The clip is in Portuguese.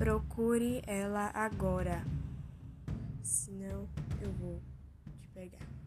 Procure ela agora, senão eu vou te pegar.